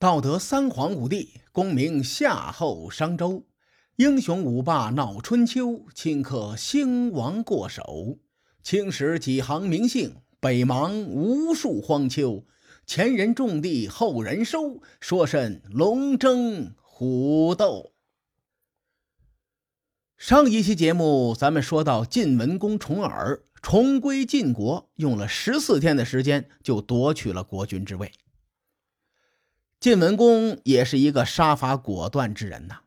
道德三皇五帝，功名夏后商周，英雄五霸闹春秋，顷刻兴亡过手。青史几行名姓，北邙无数荒丘。前人种地，后人收，说甚龙争虎斗？上一期节目咱们说到晋文公重耳重归晋国，用了十四天的时间就夺取了国君之位。晋文公也是一个杀伐果断之人呐，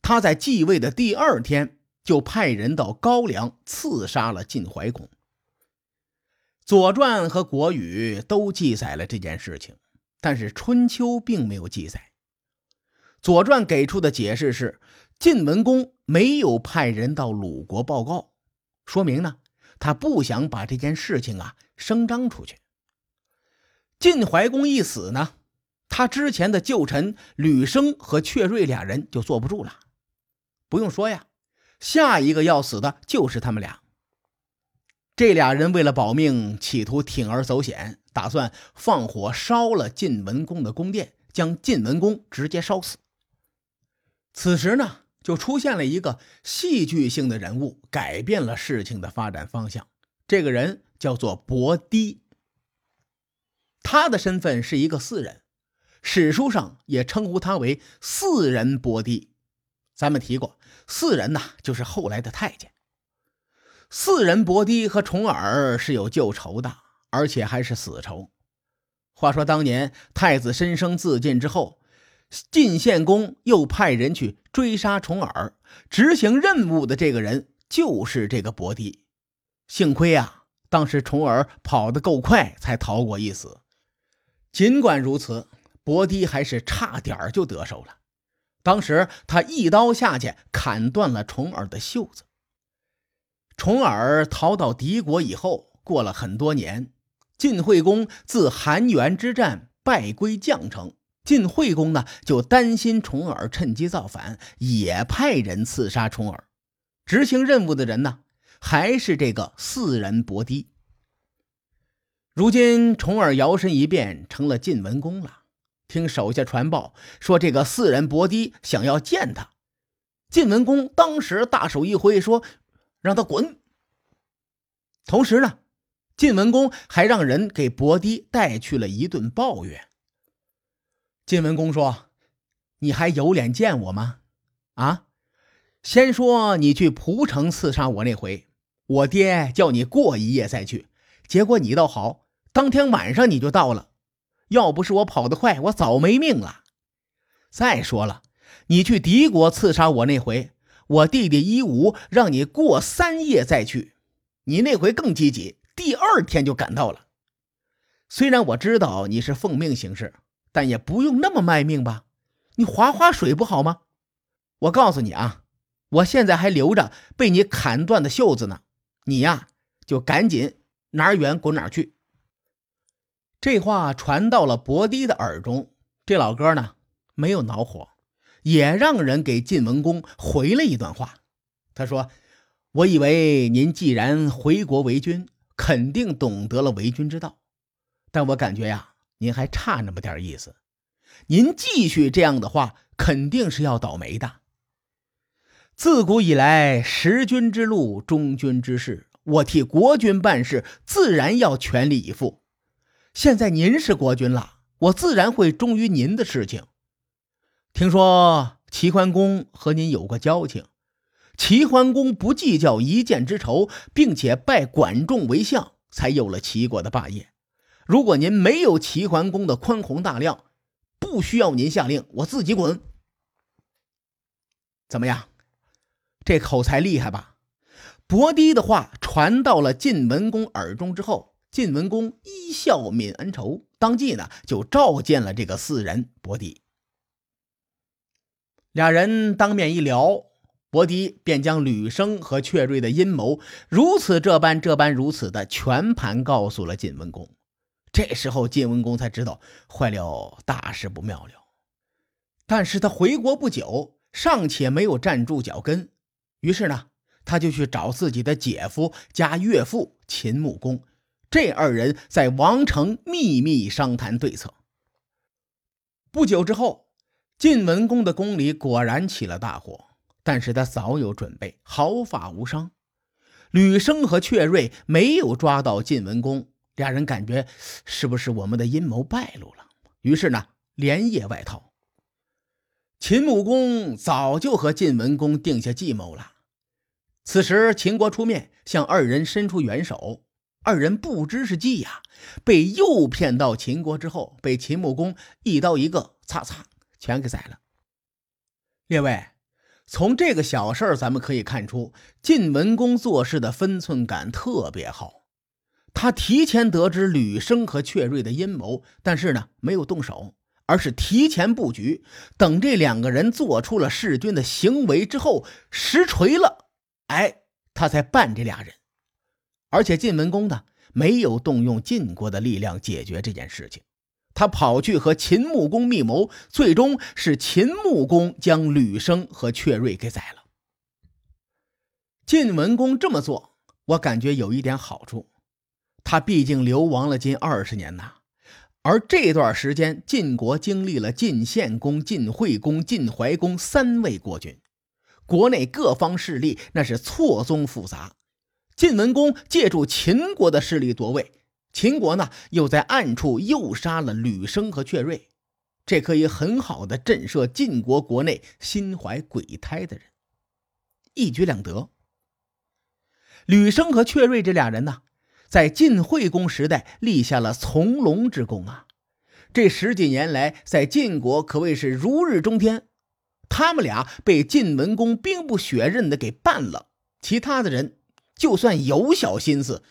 他在继位的第二天就派人到高梁刺杀了晋怀公。《左传》和《国语》都记载了这件事情，但是《春秋》并没有记载。《左传》给出的解释是，晋文公没有派人到鲁国报告，说明呢，他不想把这件事情啊声张出去。晋怀公一死呢。他之前的旧臣吕生和阙瑞俩人就坐不住了，不用说呀，下一个要死的就是他们俩。这俩人为了保命，企图铤而走险，打算放火烧了晋文公的宫殿，将晋文公直接烧死。此时呢，就出现了一个戏剧性的人物，改变了事情的发展方向。这个人叫做伯堤，他的身份是一个士人。史书上也称呼他为四人伯堤，咱们提过，四人呐就是后来的太监。四人伯堤和重耳是有旧仇的，而且还是死仇。话说当年太子申生自尽之后，晋献公又派人去追杀重耳，执行任务的这个人就是这个伯堤。幸亏啊，当时重耳跑得够快，才逃过一死。尽管如此。伯堤还是差点就得手了。当时他一刀下去，砍断了重耳的袖子。重耳逃到敌国以后，过了很多年，晋惠公自韩元之战败归绛城。晋惠公呢，就担心重耳趁机造反，也派人刺杀重耳。执行任务的人呢，还是这个四人伯堤。如今重耳摇身一变，成了晋文公了。听手下传报说，这个四人伯堤想要见他。晋文公当时大手一挥，说：“让他滚。”同时呢，晋文公还让人给伯堤带去了一顿抱怨。晋文公说：“你还有脸见我吗？啊，先说你去蒲城刺杀我那回，我爹叫你过一夜再去，结果你倒好，当天晚上你就到了。”要不是我跑得快，我早没命了。再说了，你去敌国刺杀我那回，我弟弟一武让你过三夜再去，你那回更积极，第二天就赶到了。虽然我知道你是奉命行事，但也不用那么卖命吧？你划划水不好吗？我告诉你啊，我现在还留着被你砍断的袖子呢。你呀，就赶紧哪儿远滚哪儿去。这话传到了伯堤的耳中，这老哥呢没有恼火，也让人给晋文公回了一段话。他说：“我以为您既然回国为君，肯定懂得了为君之道，但我感觉呀，您还差那么点意思。您继续这样的话，肯定是要倒霉的。自古以来，识君之路，忠君之事，我替国君办事，自然要全力以赴。”现在您是国君了，我自然会忠于您的事情。听说齐桓公和您有过交情，齐桓公不计较一箭之仇，并且拜管仲为相，才有了齐国的霸业。如果您没有齐桓公的宽宏大量，不需要您下令，我自己滚。怎么样？这口才厉害吧？伯堤的话传到了晋文公耳中之后。晋文公一笑泯恩仇，当即呢就召见了这个四人伯堤。俩人当面一聊，伯迪便将吕生和阙瑞的阴谋如此这般这般如此的全盘告诉了晋文公。这时候晋文公才知道坏了，大事不妙了。但是他回国不久，尚且没有站住脚跟，于是呢，他就去找自己的姐夫加岳父秦穆公。这二人在王城秘密商谈对策。不久之后，晋文公的宫里果然起了大火，但是他早有准备，毫发无伤。吕生和阙瑞没有抓到晋文公，俩人感觉是不是我们的阴谋败露了？于是呢，连夜外逃。秦穆公早就和晋文公定下计谋了。此时秦国出面向二人伸出援手，二人不知是计呀，被诱骗到秦国之后，被秦穆公一刀一个，擦擦全给宰了。列位。从这个小事儿，咱们可以看出晋文公做事的分寸感特别好。他提前得知吕生和阙瑞的阴谋，但是呢，没有动手，而是提前布局，等这两个人做出了弑君的行为之后，实锤了，哎，他才办这俩人。而且晋文公呢，没有动用晋国的力量解决这件事情。他跑去和秦穆公密谋，最终是秦穆公将吕生和阙瑞给宰了。晋文公这么做，我感觉有一点好处，他毕竟流亡了近二十年呐。而这段时间，晋国经历了晋献公、晋惠公、晋怀公三位国君，国内各方势力那是错综复杂。晋文公借助秦国的势力夺位。秦国呢，又在暗处诱杀了吕生和阙瑞，这可以很好的震慑晋国国内心怀鬼胎的人，一举两得。吕生和阙瑞这俩人呢，在晋惠公时代立下了从龙之功啊，这十几年来在晋国可谓是如日中天。他们俩被晋文公兵不血刃的给办了，其他的人就算有小心思。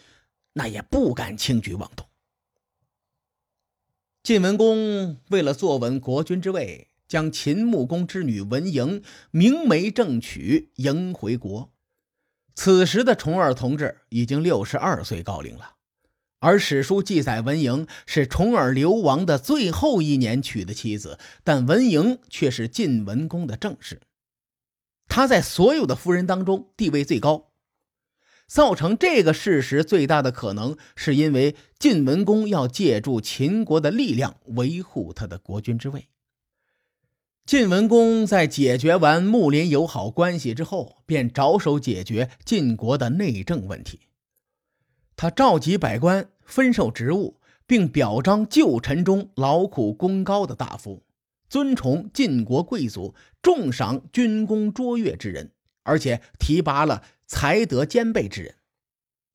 那也不敢轻举妄动。晋文公为了坐稳国君之位，将秦穆公之女文嬴明媒正娶迎回国。此时的重耳同志已经六十二岁高龄了，而史书记载文嬴是重耳流亡的最后一年娶的妻子，但文嬴却是晋文公的正室，她在所有的夫人当中地位最高。造成这个事实最大的可能，是因为晋文公要借助秦国的力量维护他的国君之位。晋文公在解决完睦邻友好关系之后，便着手解决晋国的内政问题。他召集百官，分授职务，并表彰旧臣中劳苦功高的大夫，尊崇晋国贵族，重赏军功卓越之人，而且提拔了。才德兼备之人，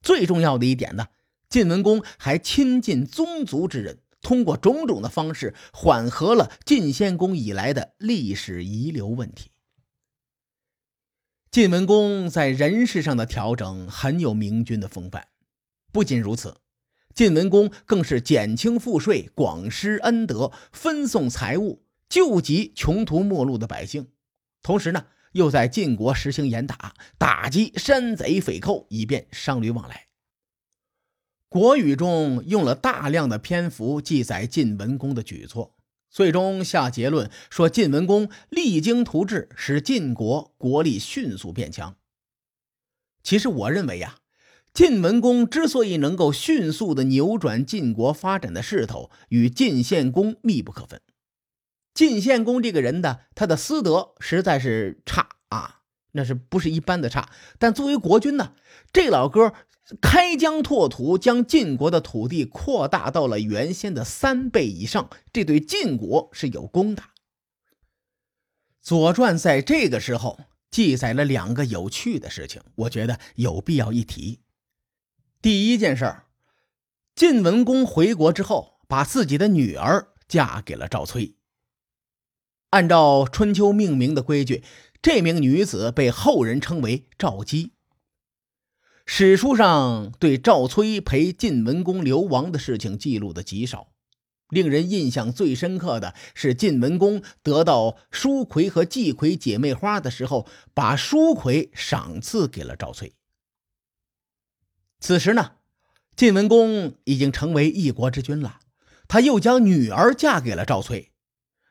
最重要的一点呢，晋文公还亲近宗族之人，通过种种的方式缓和了晋献公以来的历史遗留问题。晋文公在人事上的调整很有明君的风范。不仅如此，晋文公更是减轻赋税、广施恩德、分送财物，救济穷途末路的百姓，同时呢。又在晋国实行严打，打击山贼匪寇，以便商旅往来。国语中用了大量的篇幅记载晋文公的举措，最终下结论说晋文公励精图治，使晋国国力迅速变强。其实我认为呀，晋文公之所以能够迅速的扭转晋国发展的势头，与晋献公密不可分。晋献公这个人呢他的私德实在是差啊，那是不是一般的差？但作为国君呢，这老哥开疆拓土，将晋国的土地扩大到了原先的三倍以上，这对晋国是有功的。《左传》在这个时候记载了两个有趣的事情，我觉得有必要一提。第一件事，晋文公回国之后，把自己的女儿嫁给了赵崔。按照春秋命名的规矩，这名女子被后人称为赵姬。史书上对赵崔陪晋文公流亡的事情记录的极少，令人印象最深刻的是晋文公得到舒葵和季葵姐妹花的时候，把舒葵赏赐给了赵崔。此时呢，晋文公已经成为一国之君了，他又将女儿嫁给了赵崔。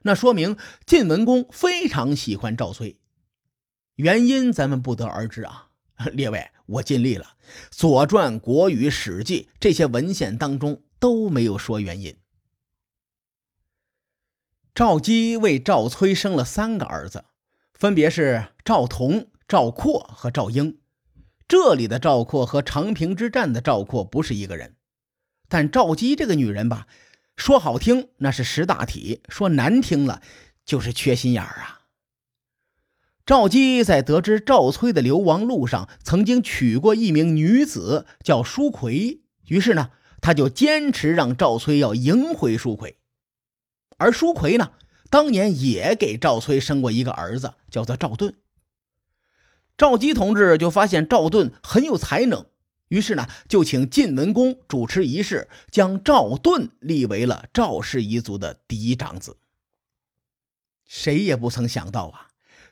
那说明晋文公非常喜欢赵崔，原因咱们不得而知啊。列位，我尽力了，《左传》《国语》《史记》这些文献当中都没有说原因。赵姬为赵崔生了三个儿子，分别是赵同、赵括和赵婴。这里的赵括和长平之战的赵括不是一个人。但赵姬这个女人吧，说好听那是识大体，说难听了就是缺心眼儿啊。赵姬在得知赵崔的流亡路上，曾经娶过一名女子，叫舒奎，于是呢，他就坚持让赵崔要迎回舒奎。而舒奎呢，当年也给赵崔生过一个儿子，叫做赵盾。赵姬同志就发现赵盾很有才能，于是呢，就请晋文公主持仪式，将赵盾立为了赵氏一族的第一长子。谁也不曾想到啊，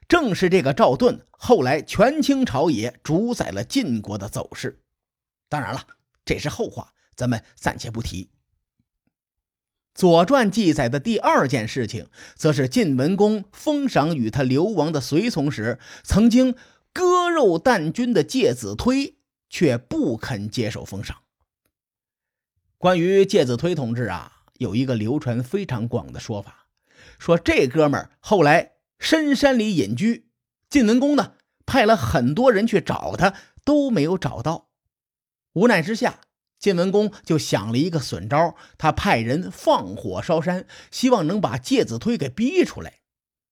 正是这个赵盾，后来权倾朝野，主宰了晋国的走势。当然了，这是后话，咱们暂且不提。《左传》记载的第二件事情，则是晋文公封赏与他流亡的随从时，曾经割肉啖君的介子推，却不肯接受封赏。关于介子推同志啊，有一个流传非常广的说法，说这哥们儿后来深山里隐居，晋文公呢派了很多人去找他，都没有找到，无奈之下。晋文公就想了一个损招，他派人放火烧山，希望能把介子推给逼出来。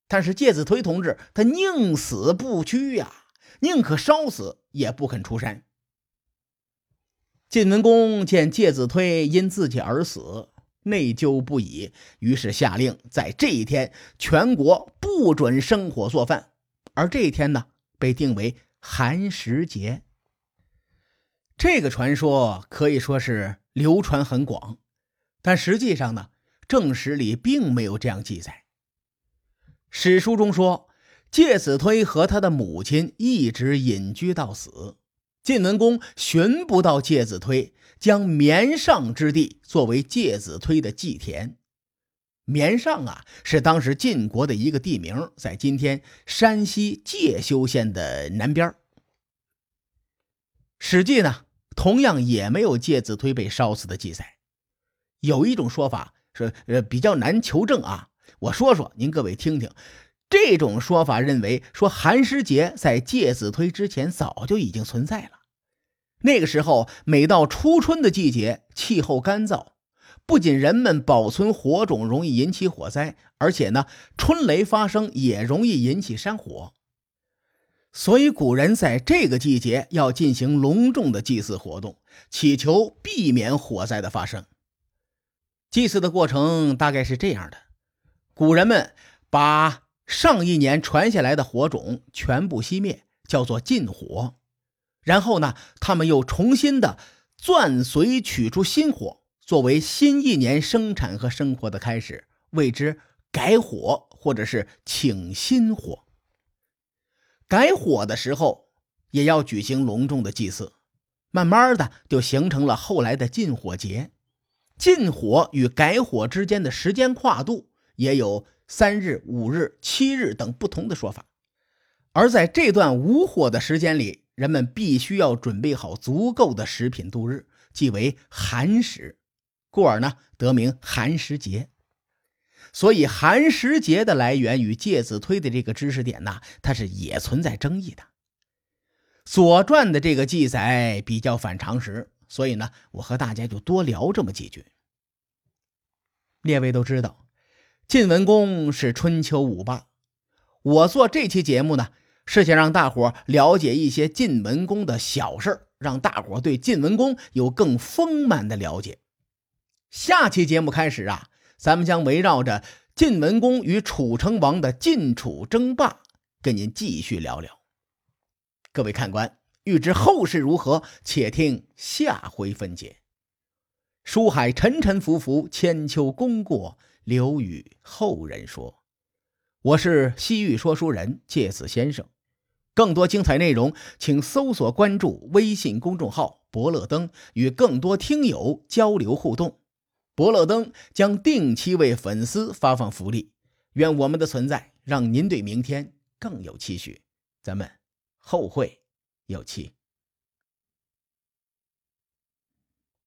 但是介子推同志他宁死不屈呀，宁可烧死也不肯出山。晋文公见介子推因自己而死，内疚不已，于是下令在这一天全国不准生火做饭，而这一天呢被定为寒食节。这个传说可以说是流传很广，但实际上呢，正史里并没有这样记载。史书中说，介子推和他的母亲一直隐居到死。晋文公寻不到介子推，将绵上之地作为介子推的祭田。绵上啊，是当时晋国的一个地名，在今天山西介休县的南边。史记呢？同样也没有介子推被烧死的记载。有一种说法是，呃，比较难求证啊。我说说，您各位听听。这种说法认为，说寒食节在介子推之前早就已经存在了。那个时候，每到初春的季节，气候干燥，不仅人们保存火种容易引起火灾，而且呢，春雷发生也容易引起山火。所以，古人在这个季节要进行隆重的祭祀活动，祈求避免火灾的发生。祭祀的过程大概是这样的：古人们把上一年传下来的火种全部熄灭，叫做禁火。然后呢，他们又重新的钻髓取出新火，作为新一年生产和生活的开始，谓之改火，或者是请新火。改火的时候也要举行隆重的祭祀，慢慢的就形成了后来的禁火节。禁火与改火之间的时间跨度也有三日、五日、七日等不同的说法。而在这段无火的时间里，人们必须要准备好足够的食品度日，即为寒食，故而呢得名寒食节。所以寒食节的来源与介子推的这个知识点呢，它是也存在争议的。《左传》的这个记载比较反常识，所以呢，我和大家就多聊这么几句。列位都知道，晋文公是春秋五霸。我做这期节目呢，是想让大伙了解一些晋文公的小事让大伙对晋文公有更丰满的了解。下期节目开始啊。咱们将围绕着晋文公与楚成王的晋楚争霸，跟您继续聊聊。各位看官，欲知后事如何，且听下回分解。书海沉沉浮浮，千秋功过留与后人说。我是西域说书人介子先生，更多精彩内容，请搜索关注微信公众号“伯乐灯”，与更多听友交流互动。伯乐灯将定期为粉丝发放福利，愿我们的存在让您对明天更有期许。咱们后会有期。